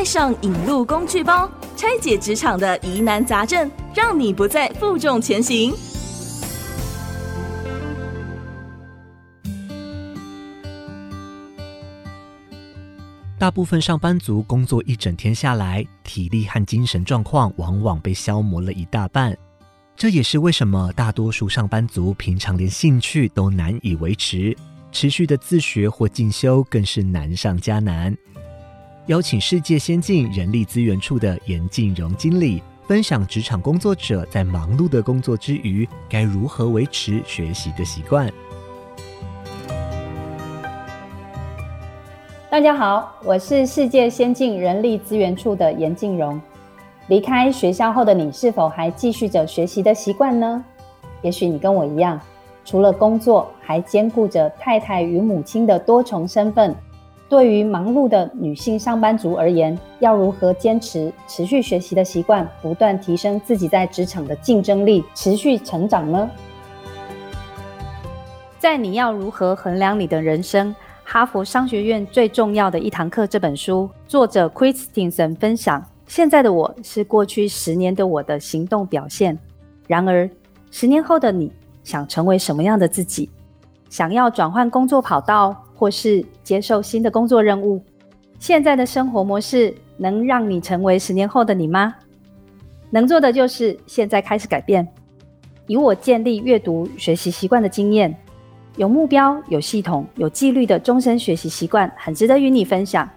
带上引路工具包，拆解职场的疑难杂症，让你不再负重前行。大部分上班族工作一整天下来，体力和精神状况往往被消磨了一大半。这也是为什么大多数上班族平常连兴趣都难以维持，持续的自学或进修更是难上加难。邀请世界先进人力资源处的严静荣经理分享职场工作者在忙碌的工作之余，该如何维持学习的习惯。大家好，我是世界先进人力资源处的严静荣。离开学校后的你，是否还继续着学习的习惯呢？也许你跟我一样，除了工作，还兼顾着太太与母亲的多重身份。对于忙碌的女性上班族而言，要如何坚持持续学习的习惯，不断提升自己在职场的竞争力，持续成长呢？在你要如何衡量你的人生？哈佛商学院最重要的一堂课这本书，作者 Christensen 分享：现在的我是过去十年的我的行动表现。然而，十年后的你想成为什么样的自己？想要转换工作跑道，或是接受新的工作任务？现在的生活模式能让你成为十年后的你吗？能做的就是现在开始改变。以我建立阅读学习习惯的经验。有目标、有系统、有纪律的终身学习习惯，很值得与你分享。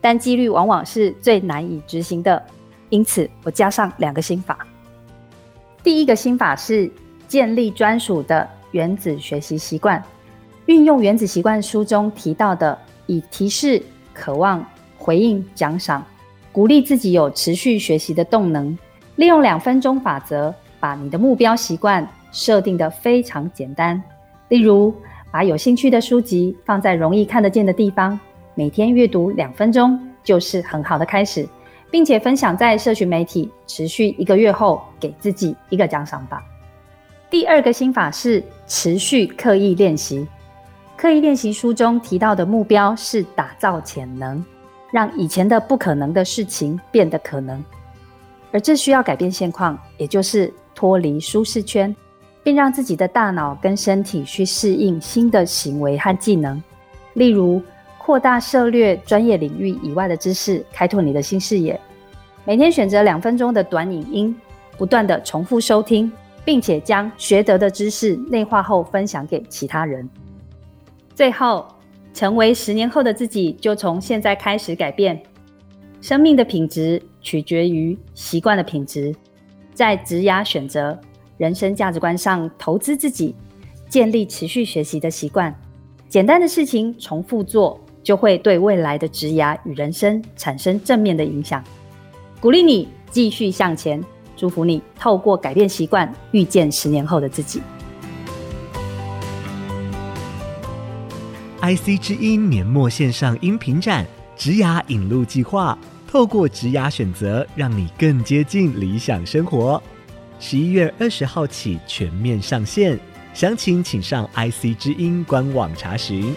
但纪律往往是最难以执行的，因此我加上两个心法。第一个心法是建立专属的原子学习习惯，运用《原子习惯》书中提到的，以提示、渴望、回应、奖赏，鼓励自己有持续学习的动能。利用两分钟法则，把你的目标习惯设定得非常简单。例如，把有兴趣的书籍放在容易看得见的地方，每天阅读两分钟就是很好的开始，并且分享在社群媒体，持续一个月后，给自己一个奖赏吧。第二个心法是持续刻意练习。刻意练习书中提到的目标是打造潜能，让以前的不可能的事情变得可能，而这需要改变现况，也就是脱离舒适圈。并让自己的大脑跟身体去适应新的行为和技能，例如扩大涉猎专业领域以外的知识，开拓你的新视野。每天选择两分钟的短影音，不断地重复收听，并且将学得的知识内化后分享给其他人。最后，成为十年后的自己，就从现在开始改变。生命的品质取决于习惯的品质，在职涯选择。人生价值观上，投资自己，建立持续学习的习惯。简单的事情重复做，就会对未来的职涯与人生产生正面的影响。鼓励你继续向前，祝福你透过改变习惯，遇见十年后的自己。IC 之音年末线上音频展《职涯引路计划》，透过职涯选择，让你更接近理想生活。十一月二十号起全面上线，详情请上 IC 之音官网查询。